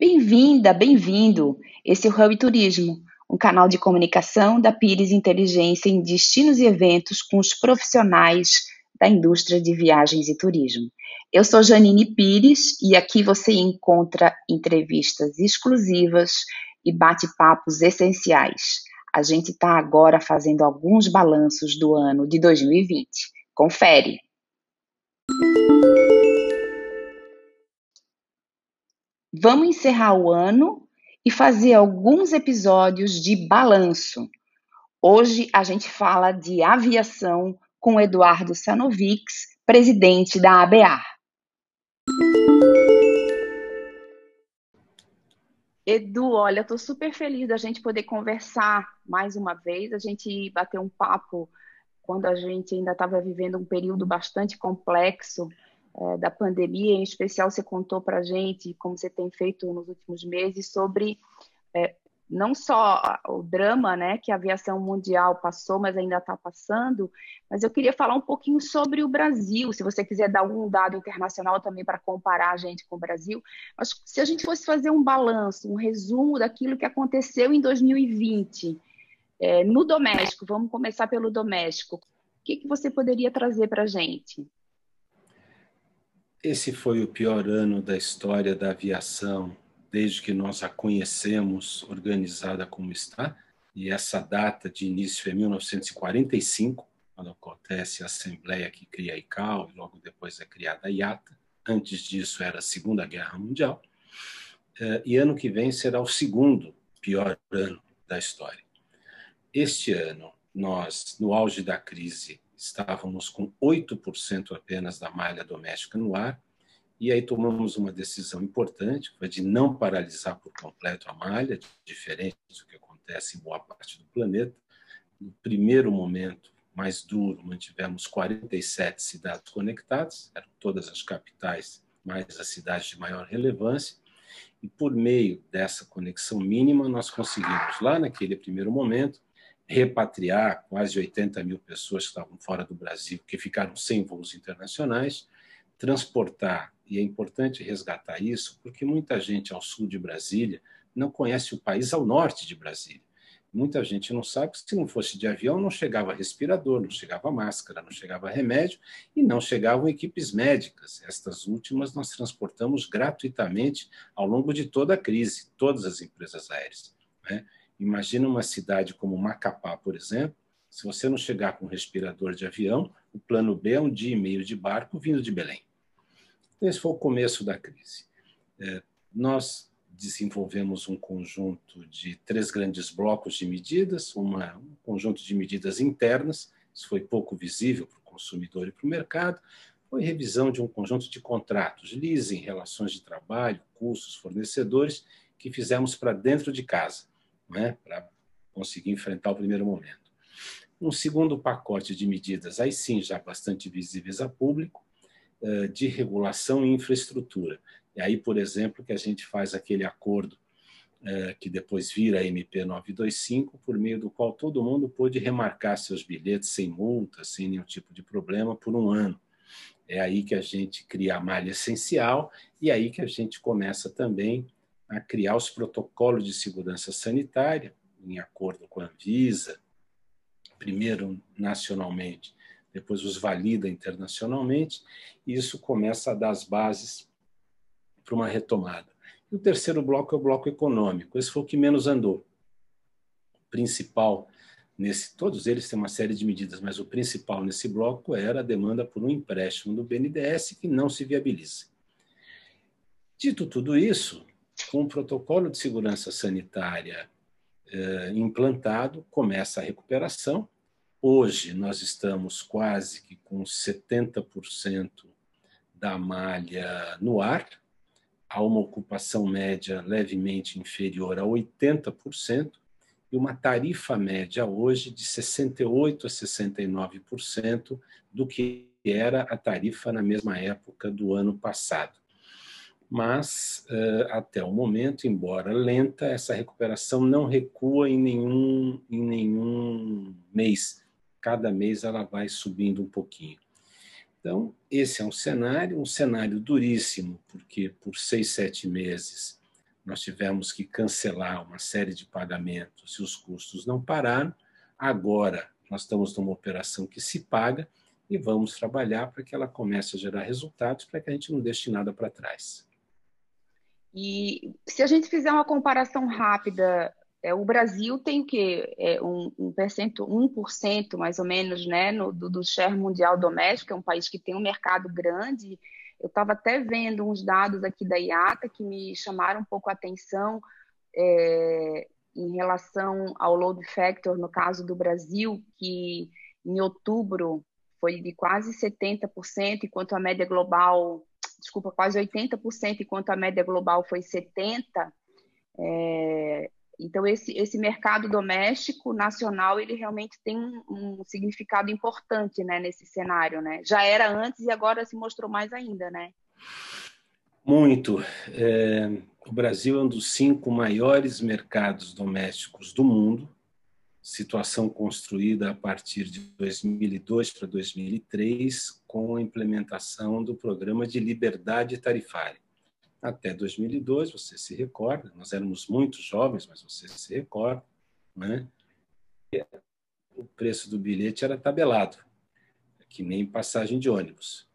Bem-vinda, bem-vindo. Esse é o Hub Turismo, um canal de comunicação da Pires Inteligência em destinos e eventos com os profissionais da indústria de viagens e turismo. Eu sou Janine Pires e aqui você encontra entrevistas exclusivas e bate-papos essenciais. A gente está agora fazendo alguns balanços do ano de 2020. Confere! Vamos encerrar o ano e fazer alguns episódios de balanço. Hoje a gente fala de aviação com Eduardo Sanovics, presidente da ABA. Edu, olha, estou super feliz da gente poder conversar mais uma vez, a gente bater um papo quando a gente ainda estava vivendo um período bastante complexo é, da pandemia, em especial você contou para a gente, como você tem feito nos últimos meses, sobre é, não só o drama né, que a aviação mundial passou, mas ainda está passando, mas eu queria falar um pouquinho sobre o Brasil, se você quiser dar algum dado internacional também para comparar a gente com o Brasil. Mas se a gente fosse fazer um balanço, um resumo daquilo que aconteceu em 2020, é, no doméstico, vamos começar pelo doméstico, o que, que você poderia trazer para a gente? Esse foi o pior ano da história da aviação desde que nós a conhecemos organizada como está, e essa data de início é 1945, quando acontece a Assembleia que cria a ICAO, e logo depois é criada a IATA. Antes disso era a Segunda Guerra Mundial. Eh, e ano que vem será o segundo pior ano da história. Este ano, nós, no auge da crise, estávamos com 8% apenas da malha doméstica no ar, e aí tomamos uma decisão importante, que foi de não paralisar por completo a malha, diferente do que acontece em boa parte do planeta. No primeiro momento mais duro, mantivemos 47 cidades conectadas, eram todas as capitais, mais as cidades de maior relevância, e por meio dessa conexão mínima, nós conseguimos, lá naquele primeiro momento, repatriar quase 80 mil pessoas que estavam fora do Brasil, que ficaram sem voos internacionais, transportar e é importante resgatar isso, porque muita gente ao sul de Brasília não conhece o país ao norte de Brasília. Muita gente não sabe que se não fosse de avião não chegava respirador, não chegava máscara, não chegava remédio e não chegavam equipes médicas. Estas últimas nós transportamos gratuitamente ao longo de toda a crise, todas as empresas aéreas. Né? Imagina uma cidade como Macapá, por exemplo, se você não chegar com um respirador de avião, o plano B é um dia e meio de barco vindo de Belém. Esse foi o começo da crise. É, nós desenvolvemos um conjunto de três grandes blocos de medidas, uma, um conjunto de medidas internas, isso foi pouco visível para o consumidor e para o mercado, foi revisão de um conjunto de contratos, leasing, relações de trabalho, custos, fornecedores, que fizemos para dentro de casa, né, para conseguir enfrentar o primeiro momento. Um segundo pacote de medidas, aí sim já bastante visíveis a público, eh, de regulação e infraestrutura. E aí, por exemplo, que a gente faz aquele acordo eh, que depois vira a MP 925, por meio do qual todo mundo pôde remarcar seus bilhetes sem multa, sem nenhum tipo de problema, por um ano. É aí que a gente cria a malha essencial e aí que a gente começa também a criar os protocolos de segurança sanitária, em acordo com a Anvisa, primeiro nacionalmente depois os valida internacionalmente, e isso começa a dar as bases para uma retomada. E o terceiro bloco é o bloco econômico. Esse foi o que menos andou. O principal nesse, todos eles têm uma série de medidas, mas o principal nesse bloco era a demanda por um empréstimo do BNDES que não se viabiliza. Dito tudo isso, com o protocolo de segurança sanitária eh, implantado, começa a recuperação Hoje nós estamos quase que com 70% da malha no ar, a uma ocupação média levemente inferior a 80%, e uma tarifa média hoje de 68% a 69% do que era a tarifa na mesma época do ano passado. Mas, eh, até o momento, embora lenta, essa recuperação não recua em nenhum, em nenhum mês cada mês ela vai subindo um pouquinho. Então, esse é um cenário, um cenário duríssimo, porque por seis, sete meses nós tivemos que cancelar uma série de pagamentos e os custos não pararam. Agora, nós estamos numa operação que se paga e vamos trabalhar para que ela comece a gerar resultados, para que a gente não deixe nada para trás. E se a gente fizer uma comparação rápida, é, o Brasil tem o quê? É, um, um percento, 1% mais ou menos né, no, do, do share mundial doméstico, é um país que tem um mercado grande. Eu estava até vendo uns dados aqui da IATA que me chamaram um pouco a atenção é, em relação ao load factor, no caso do Brasil, que em outubro foi de quase 70%, enquanto a média global, desculpa, quase 80%, enquanto a média global foi 70%. É, então, esse, esse mercado doméstico nacional, ele realmente tem um, um, significado importante né, nesse cenário. Né? Já era antes e agora se mostrou mais ainda, né? Muito. É, o Brasil é um dos cinco maiores mercados domésticos do mundo, situação construída a partir de 2002 para 2003, com a implementação do programa de liberdade tarifária. Até 2002, você se recorda, nós éramos muito jovens, mas você se recorda, né? o preço do bilhete era tabelado, que nem passagem de ônibus.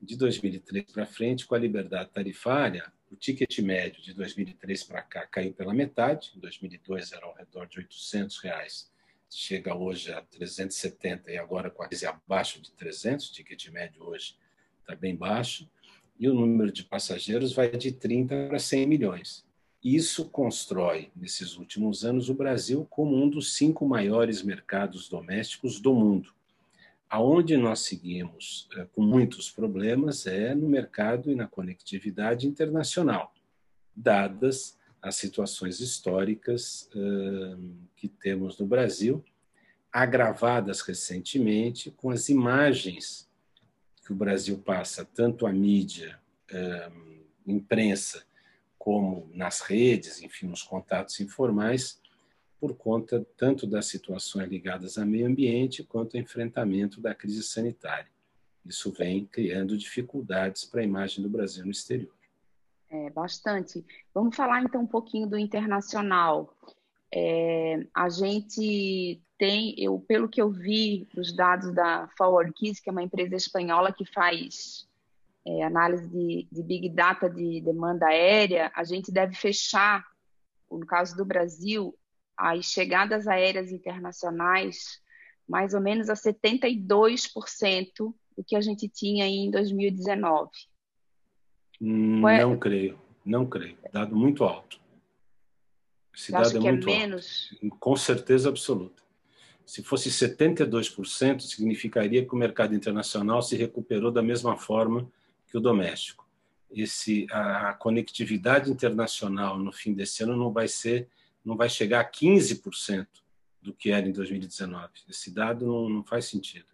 De 2003 para frente, com a liberdade tarifária, o ticket médio de 2003 para cá caiu pela metade. Em 2002 era ao redor de 800 reais chega hoje a 370 e agora quase abaixo de 300, o ticket médio hoje está bem baixo, e o número de passageiros vai de 30 para 100 milhões. Isso constrói, nesses últimos anos, o Brasil como um dos cinco maiores mercados domésticos do mundo. Aonde nós seguimos é, com muitos problemas é no mercado e na conectividade internacional, dadas as situações históricas que temos no Brasil, agravadas recentemente com as imagens que o Brasil passa, tanto a mídia, imprensa, como nas redes, enfim, nos contatos informais, por conta tanto das situações ligadas ao meio ambiente quanto ao enfrentamento da crise sanitária. Isso vem criando dificuldades para a imagem do Brasil no exterior. É, bastante. Vamos falar então um pouquinho do internacional. É, a gente tem, eu, pelo que eu vi dos dados da Forward Keys, que é uma empresa espanhola que faz é, análise de, de, Big Data de demanda aérea, a gente deve fechar, no caso do Brasil, as chegadas aéreas internacionais mais ou menos a 72% do que a gente tinha em 2019. É? Não creio, não creio. Dado muito alto. Esse dado é, é muito é menos? alto. Com certeza absoluta. Se fosse 72%, significaria que o mercado internacional se recuperou da mesma forma que o doméstico. Esse, a, a conectividade internacional no fim desse ano não vai ser, não vai chegar a 15% do que era em 2019. Esse dado não, não faz sentido.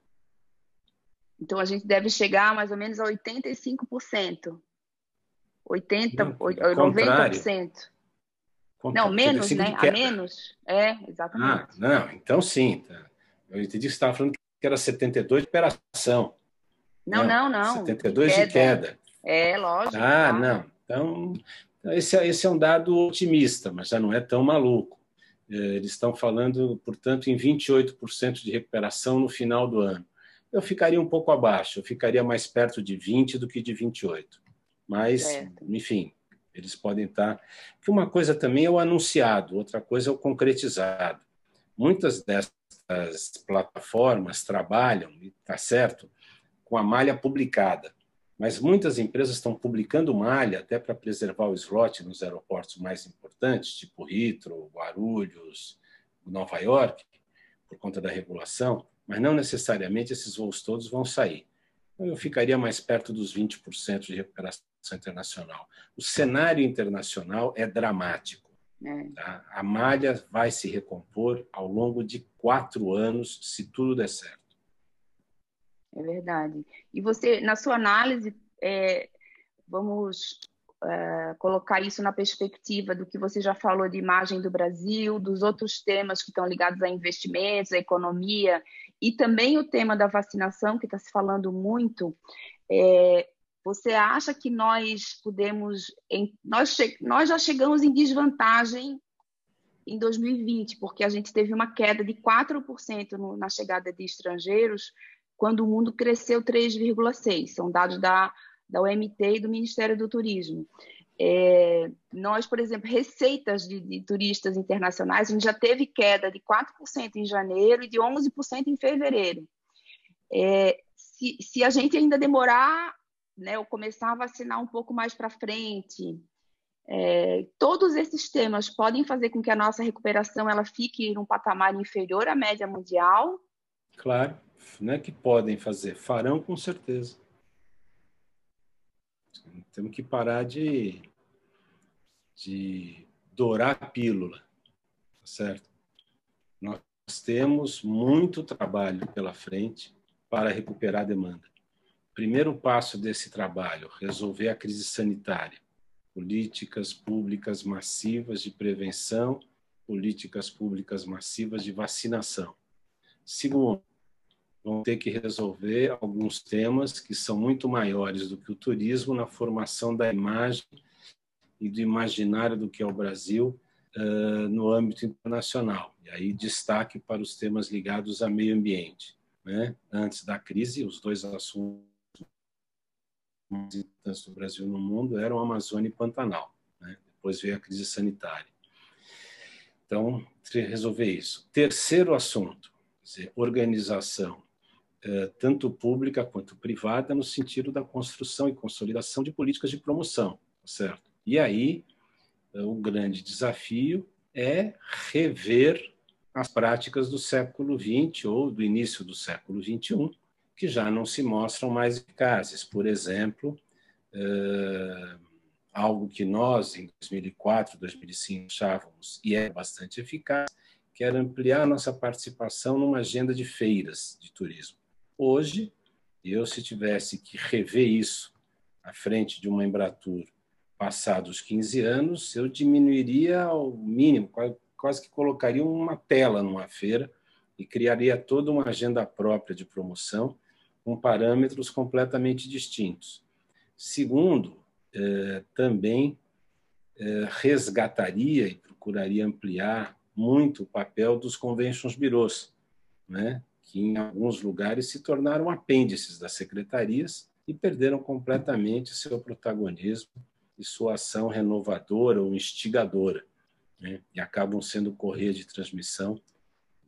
Então a gente deve chegar mais ou menos a 85%. 80, não, 90%. Não, menos, né? A menos. É, exatamente. Ah, não, então sim. Tá. Eu entendi que você estava falando que era 72 de operação. Não, não, não. 72 de queda. de queda. É, lógico. Ah, não. Então, esse, é, esse é um dado otimista, mas já não é tão maluco. É, eles estão falando, portanto, em 28% de recuperação no final do ano. Eu ficaria um pouco abaixo, eu ficaria mais perto de 20 do que de 28. Mas, certo. enfim, eles podem estar. Que uma coisa também é o anunciado, outra coisa é o concretizado. Muitas dessas plataformas trabalham, e está certo, com a malha publicada. Mas muitas empresas estão publicando malha até para preservar o slot nos aeroportos mais importantes, tipo Heathrow, Guarulhos, Nova York, por conta da regulação, mas não necessariamente esses voos todos vão sair. Eu ficaria mais perto dos 20% de recuperação internacional. O cenário internacional é dramático. É. Tá? A malha vai se recompor ao longo de quatro anos, se tudo der certo. É verdade. E você, na sua análise, é, vamos é, colocar isso na perspectiva do que você já falou de imagem do Brasil, dos outros temas que estão ligados a investimentos, a economia, e também o tema da vacinação, que está se falando muito. É, você acha que nós podemos. Nós, nós já chegamos em desvantagem em 2020, porque a gente teve uma queda de 4% no, na chegada de estrangeiros, quando o mundo cresceu 3,6%. São dados da, da OMT e do Ministério do Turismo. É, nós, por exemplo, receitas de, de, turistas internacionais, a gente já teve queda de 4% em janeiro e de 11% em fevereiro. É, se, se, a gente ainda demorar, né, ou começar a vacinar um pouco mais para frente, é, todos esses temas podem fazer com que a nossa recuperação ela fique num patamar inferior à média mundial? Claro, não é que podem fazer, farão com certeza. Temos que parar de de dourar a pílula, tá certo? Nós temos muito trabalho pela frente para recuperar a demanda. Primeiro passo desse trabalho, resolver a crise sanitária. Políticas públicas massivas de prevenção, políticas públicas massivas de vacinação. Segundo, vão ter que resolver alguns temas que são muito maiores do que o turismo na formação da imagem e do imaginário do que é o Brasil uh, no âmbito internacional. E aí destaque para os temas ligados a meio ambiente. Né? Antes da crise, os dois assuntos mais importantes do Brasil no mundo eram Amazônia e Pantanal. Né? Depois veio a crise sanitária. Então, resolver isso. Terceiro assunto, dizer, organização, tanto pública quanto privada, no sentido da construção e consolidação de políticas de promoção, certo? E aí, o grande desafio é rever as práticas do século XX ou do início do século XXI, que já não se mostram mais eficazes. Por exemplo, uh, algo que nós, em 2004, 2005, achávamos e é bastante eficaz, que era ampliar nossa participação numa agenda de feiras de turismo. Hoje, eu, se tivesse que rever isso à frente de uma Embratur passados 15 anos, eu diminuiria ao mínimo, quase que colocaria uma tela numa feira e criaria toda uma agenda própria de promoção com parâmetros completamente distintos. Segundo, eh, também eh, resgataria e procuraria ampliar muito o papel dos conventions bureaus, né? Que em alguns lugares se tornaram apêndices das secretarias e perderam completamente seu protagonismo e sua ação renovadora ou instigadora, né? e acabam sendo correia de transmissão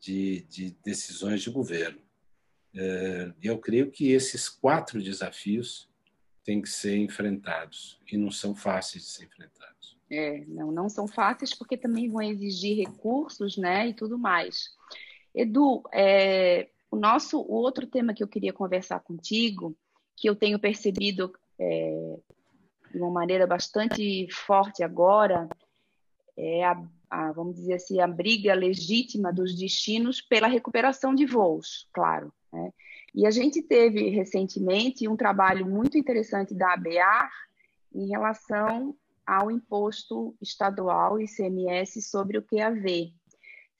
de, de decisões de governo. É, eu creio que esses quatro desafios têm que ser enfrentados e não são fáceis de ser enfrentados. É, não, não são fáceis porque também vão exigir recursos, né, e tudo mais. Edu, é, o nosso o outro tema que eu queria conversar contigo, que eu tenho percebido é, de uma maneira bastante forte agora é a, a, vamos dizer assim, a briga legítima dos destinos pela recuperação de voos, claro. Né? E a gente teve recentemente um trabalho muito interessante da ABAR em relação ao imposto estadual ICMS sobre o QAV.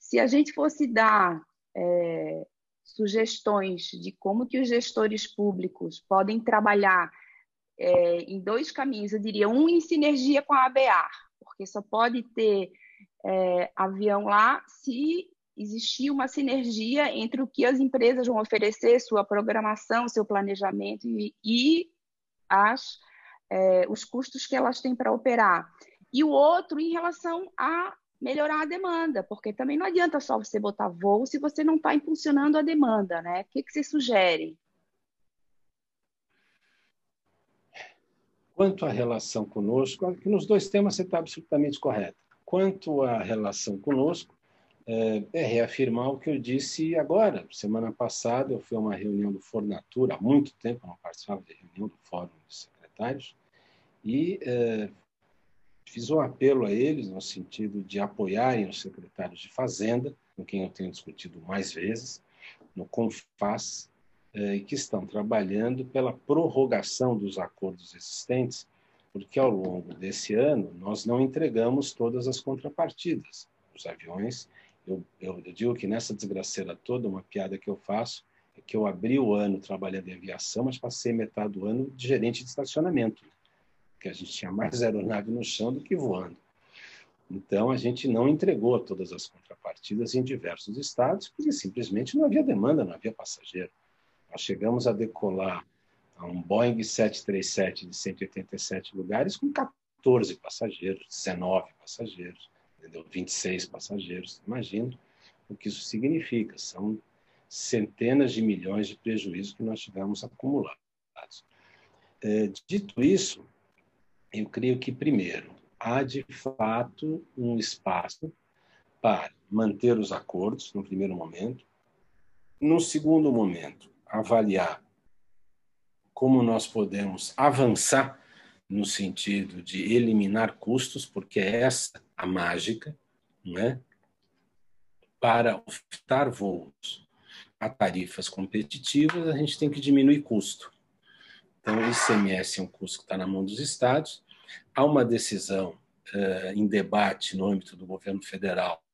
Se a gente fosse dar é, sugestões de como que os gestores públicos podem trabalhar é, em dois caminhos, eu diria, um em sinergia com a ABAR, porque só pode ter é, avião lá se existir uma sinergia entre o que as empresas vão oferecer, sua programação, seu planejamento e, e as, é, os custos que elas têm para operar. E o outro em relação a melhorar a demanda, porque também não adianta só você botar voo se você não está impulsionando a demanda, né? O que, que você sugere? Quanto à relação conosco, que nos dois temas você está absolutamente correto. Quanto à relação conosco, é, é, reafirmar o que eu disse agora. Semana passada eu fui a uma reunião do Fornatura, há muito tempo não participava de reunião do Fórum de Secretários, e é, fiz um apelo a eles no sentido de apoiarem os secretários de Fazenda, com quem eu tenho discutido mais vezes, no CONFAS, eh, que estão trabalhando pela prorrogação dos acordos existentes, porque ao longo desse ano nós não entregamos todas as contrapartidas. Os aviões, eu, eu, eu digo que nessa desgraceira toda, uma piada que eu faço, que eu abri o ano trabalhando em aviação, mas passei metade do ano de gerente de estacionamento, que a gente tinha mais aeronave no chão do que voando. Então, a gente não entregou todas as contrapartidas em diversos estados, porque simplesmente não havia demanda, não havia passageiro. Nós chegamos a decolar a um Boeing 737 de 187 lugares com 14 passageiros, 19 passageiros, entendeu? 26 passageiros. Imagina o que isso significa. São centenas de milhões de prejuízos que nós tivemos acumulados. É, dito isso, eu creio que, primeiro, há de fato um espaço para manter os acordos, no primeiro momento. No segundo momento, avaliar como nós podemos avançar no sentido de eliminar custos, porque é essa a mágica, não é? Para ofertar voos a tarifas competitivas, a gente tem que diminuir custo. Então, o ICMS é um custo que está na mão dos estados. Há uma decisão uh, em debate no âmbito do governo federal,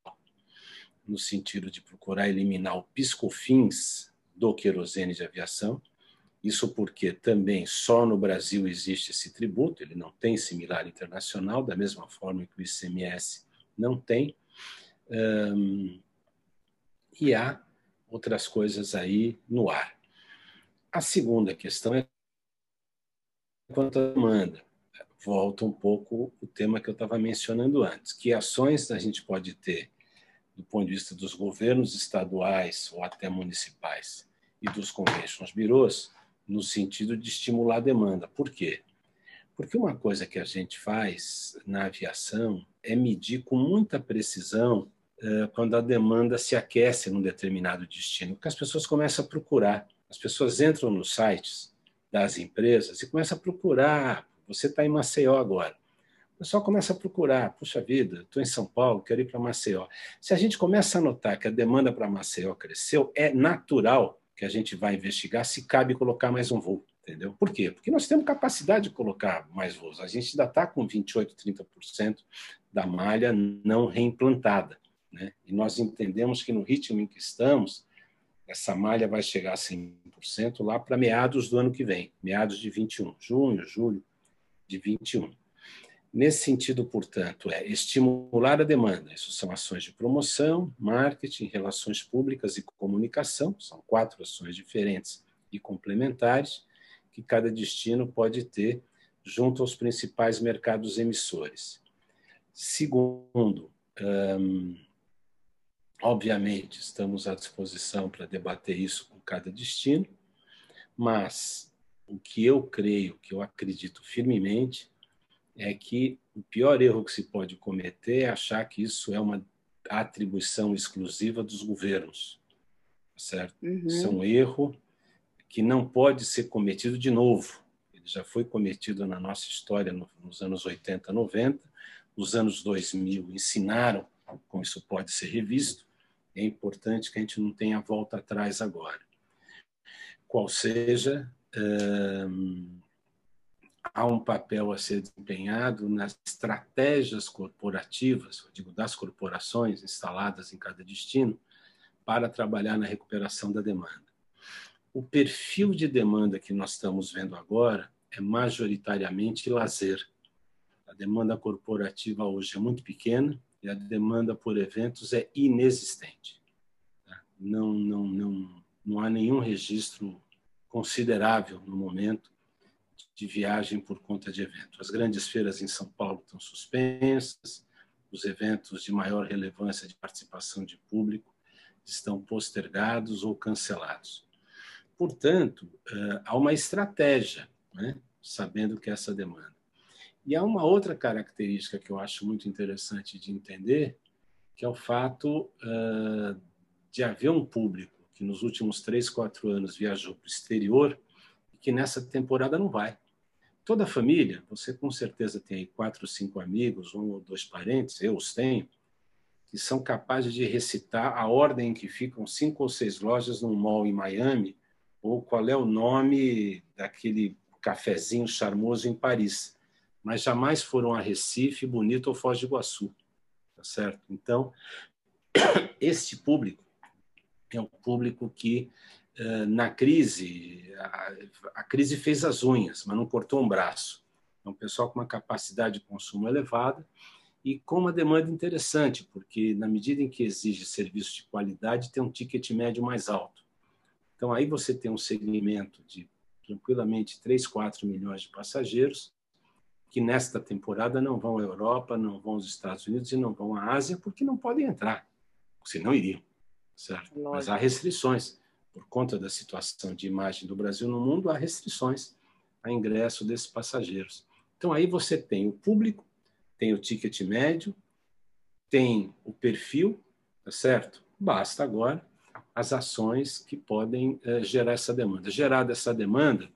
no sentido de procurar eliminar o piscofins do querosene de aviação. Isso porque também só no Brasil existe esse tributo, ele não tem similar internacional, da mesma forma que o ICMS não tem. Um, e há outras coisas aí no ar. A segunda questão é quanto à demanda. Volta um pouco o tema que eu estava mencionando antes. Que ações a gente pode ter do ponto de vista dos governos estaduais ou até municipais e dos conventions bureaus no sentido de estimular a demanda. Por quê? Porque uma coisa que a gente faz na aviação é medir com muita precisão uh, quando a demanda se aquece num determinado destino, porque as pessoas começam a procurar. As pessoas entram nos sites das empresas e começam a procurar. Você está em Maceió agora. O pessoal começa a procurar. Puxa vida, estou em São Paulo, quero ir para Maceió. Se a gente começa a notar que a demanda para Maceió cresceu, é natural que a gente vai investigar se cabe colocar mais um voo. Entendeu? Por quê? Porque nós temos capacidade de colocar mais voos. A gente ainda está com 28%, 30% da malha não reimplantada. Né? E nós entendemos que no ritmo em que estamos, essa malha vai chegar a 100% lá para meados do ano que vem, meados de 21, junho, julho de 21. Nesse sentido, portanto, é estimular a demanda. Isso são ações de promoção, marketing, relações públicas e comunicação. São quatro ações diferentes e complementares que cada destino pode ter junto aos principais mercados emissores. Segundo, obviamente, estamos à disposição para debater isso com cada destino, mas o que eu creio, que eu acredito firmemente, é que o pior erro que se pode cometer é achar que isso é uma atribuição exclusiva dos governos, certo? Uhum. Isso é um erro que não pode ser cometido de novo. Ele já foi cometido na nossa história nos anos 80, 90, os anos 2000 ensinaram como isso pode ser revisto. É importante que a gente não tenha volta atrás agora. Qual seja, hum, há um papel a ser desempenhado nas estratégias corporativas, digo, das corporações instaladas em cada destino, para trabalhar na recuperação da demanda. O perfil de demanda que nós estamos vendo agora é majoritariamente lazer. A demanda corporativa hoje é muito pequena e a demanda por eventos é inexistente. Não, não, não, não há nenhum registro considerável no momento de viagem por conta de evento. As grandes feiras em São Paulo estão suspensas, os eventos de maior relevância de participação de público estão postergados ou cancelados. Portanto, eh, há uma estratégia, né, sabendo que essa demanda. E há uma outra característica que eu acho muito interessante de entender, que é o fato eh, de haver um público que nos últimos três, quatro anos viajou para o exterior e que nessa temporada não vai. Toda a família, você com certeza tem aí quatro, cinco amigos, um ou dois parentes, eu os tenho, que são capazes de recitar a ordem em que ficam cinco ou seis lojas num mall em Miami, ou qual é o nome daquele cafezinho charmoso em Paris, mas jamais foram a Recife, Bonito ou Foz do Iguaçu, tá certo? Então, este público é um público que eh, na crise, a, a crise fez as unhas, mas não cortou um braço. É um pessoal com uma capacidade de consumo elevada e com uma demanda interessante, porque na medida em que exige serviço de qualidade, tem um ticket médio mais alto. Então aí você tem um segmento de tranquilamente 3, 4 milhões de passageiros que nesta temporada não vão à Europa, não vão aos Estados Unidos e não vão à Ásia porque não podem entrar, senão iriam, certo? Lógico. Mas há restrições por conta da situação de imagem do Brasil no mundo, há restrições a ingresso desses passageiros. Então aí você tem o público, tem o ticket médio, tem o perfil, tá certo? Basta agora as ações que podem é, gerar essa demanda. Gerada essa demanda,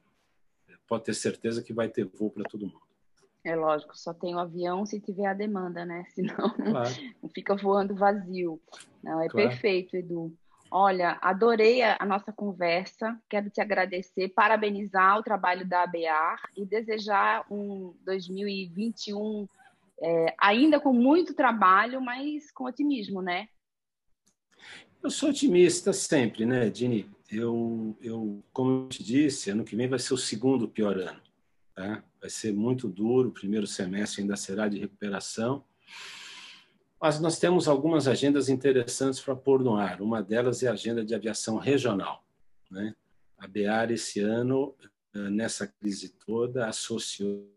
pode ter certeza que vai ter voo para todo mundo. É lógico, só tem o avião se tiver a demanda, né? Senão claro. não fica voando vazio. Não, é claro. perfeito, Edu. Olha, adorei a, a, nossa conversa. Quero te agradecer, parabenizar o trabalho da ABAR e desejar um 2021 é, ainda com muito trabalho, mas com otimismo, né? Eu sou otimista sempre, né, Dini? Eu, eu, como eu te disse, ano que vem vai ser o segundo pior ano. Tá? Vai ser muito duro, o primeiro semestre ainda será de recuperação. Mas nós temos algumas agendas interessantes para pôr no ar. Uma delas é a agenda de aviação regional. Né? A BEAR, esse ano, eh, nessa crise toda, associou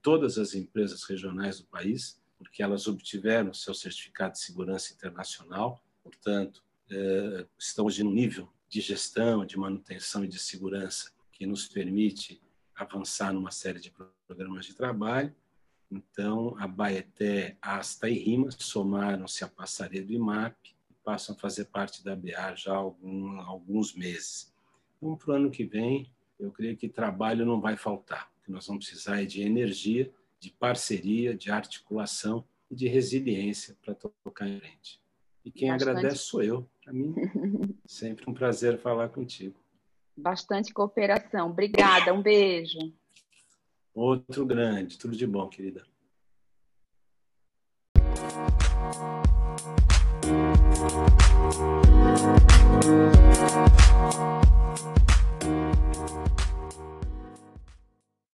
todas as empresas regionais do país, porque elas obtiveram seu certificado de segurança internacional, portanto, eh, estão hoje no nível de gestão, de manutenção e de segurança que nos permite avançar numa série de programas de trabalho. Então, a Baeté, Asta e Rima somaram-se a Passaredo e MAP e passam a fazer parte da BA já há algum, alguns meses. Então, para o ano que vem, eu creio que trabalho não vai faltar. O que nós vamos precisar é de energia, de parceria, de articulação e de resiliência para tocar em frente. E quem Bastante. agradece sou eu. Para mim, sempre um prazer falar contigo. Bastante cooperação. Obrigada, um beijo. Outro grande, tudo de bom, querida.